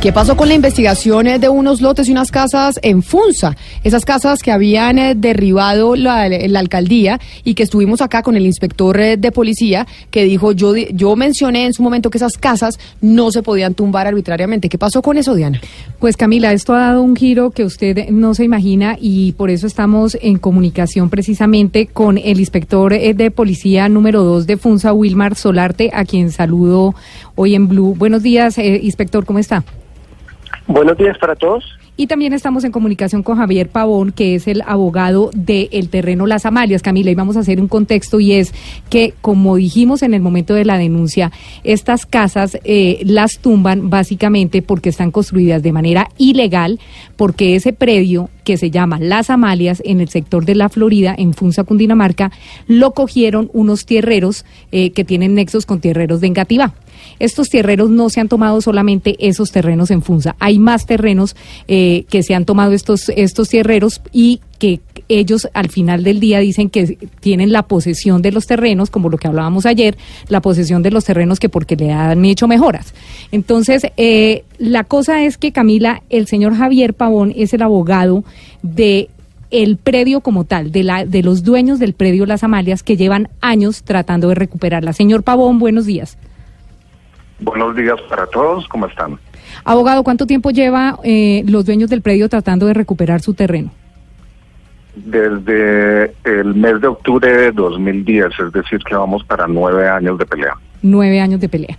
¿Qué pasó con la investigación eh, de unos lotes y unas casas en Funza? Esas casas que habían eh, derribado la, alcaldía y que estuvimos acá con el inspector eh, de policía que dijo, yo, yo mencioné en su momento que esas casas no se podían tumbar arbitrariamente. ¿Qué pasó con eso, Diana? Pues Camila, esto ha dado un giro que usted no se imagina y por eso estamos en comunicación precisamente con el inspector de policía número 2 de Funza, Wilmar Solarte, a quien saludo hoy en Blue. Buenos días, eh, inspector, ¿cómo está? Buenos días para todos. Y también estamos en comunicación con Javier Pavón, que es el abogado del terreno Las Amalias. Camila, y vamos a hacer un contexto y es que, como dijimos en el momento de la denuncia, estas casas eh, las tumban básicamente porque están construidas de manera ilegal, porque ese predio que se llama Las Amalias en el sector de la Florida, en Funza, Cundinamarca, lo cogieron unos tierreros eh, que tienen nexos con tierreros de Engativá. Estos tierreros no se han tomado solamente esos terrenos en Funza, hay más terrenos eh, que se han tomado estos, estos tierreros y que ellos al final del día dicen que tienen la posesión de los terrenos, como lo que hablábamos ayer, la posesión de los terrenos que porque le han hecho mejoras. Entonces, eh, la cosa es que Camila, el señor Javier Pavón es el abogado de el predio como tal, de, la, de los dueños del predio Las Amalias que llevan años tratando de recuperarla. Señor Pavón, buenos días. Buenos días para todos. ¿Cómo están? Abogado, ¿cuánto tiempo lleva eh, los dueños del predio tratando de recuperar su terreno? Desde el mes de octubre de 2010, es decir, que vamos para nueve años de pelea. Nueve años de pelea.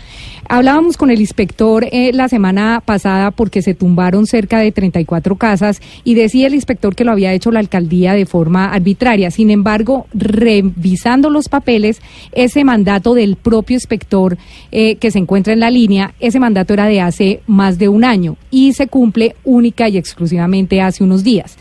Hablábamos con el inspector eh, la semana pasada porque se tumbaron cerca de 34 casas y decía el inspector que lo había hecho la alcaldía de forma arbitraria. Sin embargo, revisando los papeles, ese mandato del propio inspector eh, que se encuentra en la línea, ese mandato era de hace más de un año y se cumple única y exclusivamente hace unos días.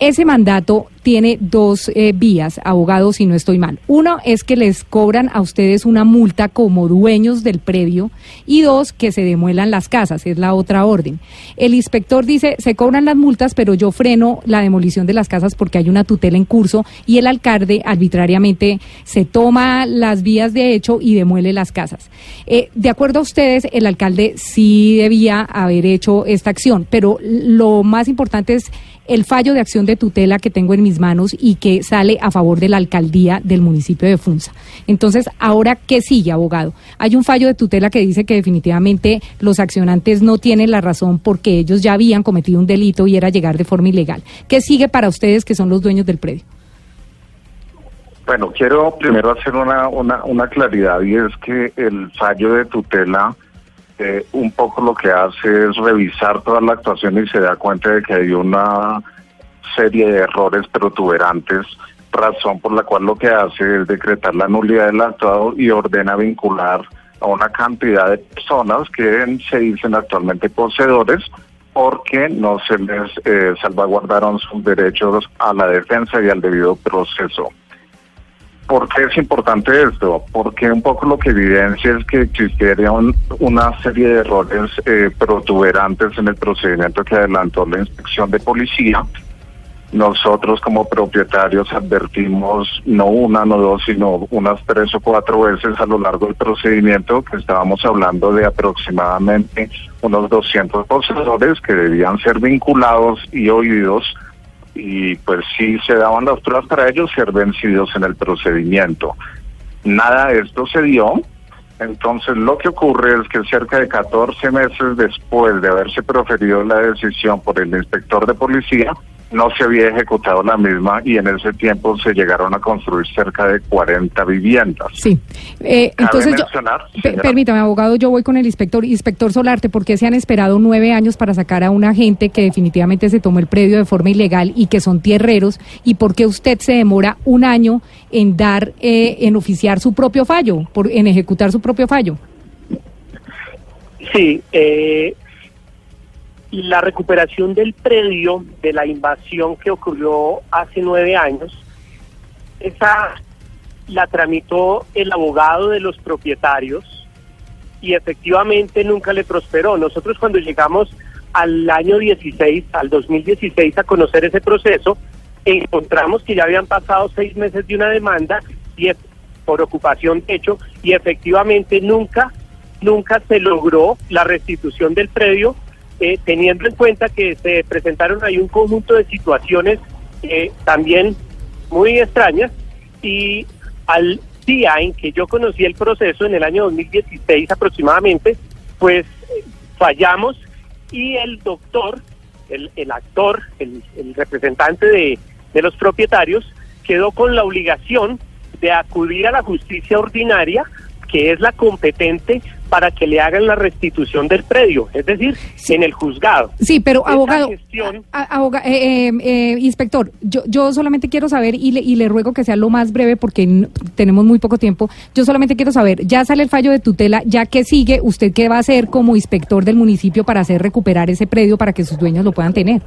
Ese mandato tiene dos eh, vías, abogados, si no estoy mal. Uno es que les cobran a ustedes una multa como dueños del predio y dos, que se demuelan las casas, es la otra orden. El inspector dice, se cobran las multas, pero yo freno la demolición de las casas porque hay una tutela en curso y el alcalde arbitrariamente se toma las vías de hecho y demuele las casas. Eh, de acuerdo a ustedes, el alcalde sí debía haber hecho esta acción, pero lo más importante es el fallo de acción de tutela que tengo en mis manos y que sale a favor de la alcaldía del municipio de Funza. Entonces, ahora, ¿qué sigue, abogado? Hay un fallo de tutela que dice que definitivamente los accionantes no tienen la razón porque ellos ya habían cometido un delito y era llegar de forma ilegal. ¿Qué sigue para ustedes que son los dueños del predio? Bueno, quiero primero hacer una, una, una claridad y es que el fallo de tutela eh, un poco lo que hace es revisar toda la actuación y se da cuenta de que hay una serie de errores protuberantes, razón por la cual lo que hace es decretar la nulidad del actuado y ordena vincular a una cantidad de personas que se dicen actualmente poseedores porque no se les eh, salvaguardaron sus derechos a la defensa y al debido proceso. ¿Por qué es importante esto? Porque un poco lo que evidencia es que existieron una serie de errores eh, protuberantes en el procedimiento que adelantó la inspección de policía. Nosotros como propietarios advertimos no una, no dos, sino unas tres o cuatro veces a lo largo del procedimiento que estábamos hablando de aproximadamente unos 200 poseedores que debían ser vinculados y oídos y pues sí se daban las pruebas para ellos ser vencidos en el procedimiento. Nada de esto se dio, entonces lo que ocurre es que cerca de 14 meses después de haberse proferido la decisión por el inspector de policía, no se había ejecutado la misma y en ese tiempo se llegaron a construir cerca de 40 viviendas. Sí. Eh, entonces, yo, permítame, abogado, yo voy con el inspector. Inspector Solarte, ¿por qué se han esperado nueve años para sacar a una gente que definitivamente se tomó el predio de forma ilegal y que son tierreros? ¿Y por qué usted se demora un año en dar, eh, en oficiar su propio fallo, por, en ejecutar su propio fallo? Sí, eh, la recuperación del predio de la invasión que ocurrió hace nueve años, esa la tramitó el abogado de los propietarios y efectivamente nunca le prosperó. Nosotros cuando llegamos al año 16, al 2016 a conocer ese proceso, encontramos que ya habían pasado seis meses de una demanda y por ocupación de hecho y efectivamente nunca, nunca se logró la restitución del predio eh, teniendo en cuenta que se presentaron ahí un conjunto de situaciones eh, también muy extrañas y al día en que yo conocí el proceso, en el año 2016 aproximadamente, pues fallamos y el doctor, el, actor, el, el representante de, de los propietarios, quedó con la obligación de acudir a la justicia ordinaria, que es la competente para que le hagan la restitución del predio, es decir, en el juzgado. Sí, pero abogado, eh, eh, eh, inspector, yo, yo solamente quiero saber y le, y le ruego que sea lo más breve porque tenemos muy poco tiempo. Yo solamente quiero saber, ya sale el fallo de tutela, ya que sigue, usted qué va a hacer como inspector del municipio para hacer recuperar ese predio para que sus dueños lo puedan tener.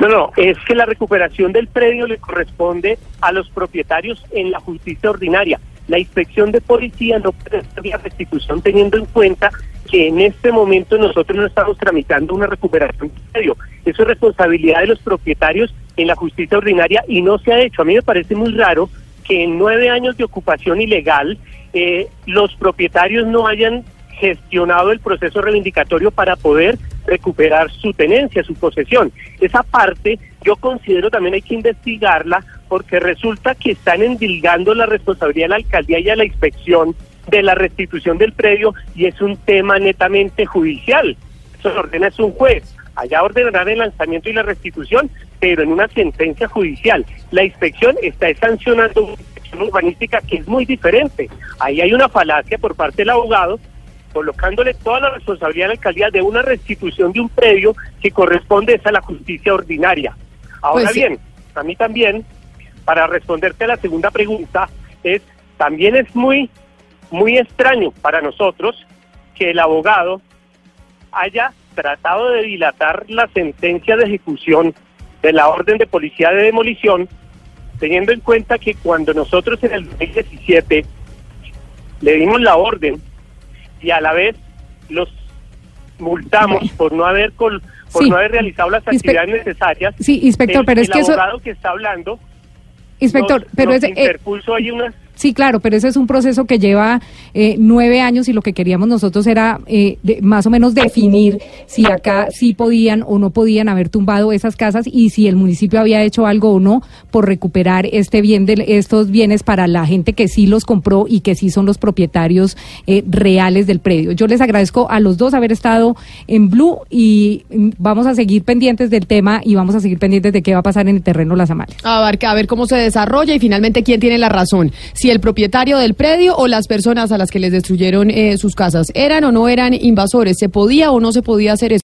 No, no, es que la recuperación del predio le corresponde a los propietarios en la justicia ordinaria la inspección de policía no la restitución teniendo en cuenta que en este momento nosotros no estamos tramitando una recuperación de predio. Eso es responsabilidad de los propietarios en la justicia ordinaria y no se ha hecho. A mí me parece muy raro que en nueve años de ocupación ilegal eh, los propietarios no hayan gestionado el proceso reivindicatorio para poder recuperar su tenencia, su posesión. Esa parte yo considero también hay que investigarla porque resulta que están endilgando la responsabilidad de la alcaldía y a la inspección de la restitución del predio y es un tema netamente judicial. Eso lo ordena es un juez. Allá ordenarán el lanzamiento y la restitución, pero en una sentencia judicial. La inspección está sancionando una inspección urbanística que es muy diferente. Ahí hay una falacia por parte del abogado colocándole toda la responsabilidad a la alcaldía de una restitución de un predio que corresponde a la justicia ordinaria. Ahora pues bien, a mí también, para responderte a la segunda pregunta, es también es muy, muy extraño para nosotros que el abogado haya tratado de dilatar la sentencia de ejecución de la orden de policía de demolición, teniendo en cuenta que cuando nosotros en el 2017 le dimos la orden y a la vez los multamos por no haber por no haber realizado las actividades necesarias. Sí, inspector, pero es que el abogado que está hablando Inspector, pero es... Eh, interpuso ahí unas Sí, claro, pero ese es un proceso que lleva eh, nueve años y lo que queríamos nosotros era eh, más o menos definir si acá sí podían o no podían haber tumbado esas casas y si el municipio había hecho algo o no por recuperar este bien de estos bienes para la gente que sí los compró y que sí son los propietarios eh, reales del predio. Yo les agradezco a los dos haber estado en Blue y mm, vamos a seguir pendientes del tema y vamos a seguir pendientes de qué va a pasar en el terreno Las Amales. A ver, a ver cómo se desarrolla y finalmente quién tiene la razón si el propietario del predio o las personas a las que les destruyeron eh, sus casas. ¿Eran o no eran invasores? ¿Se podía o no se podía hacer eso?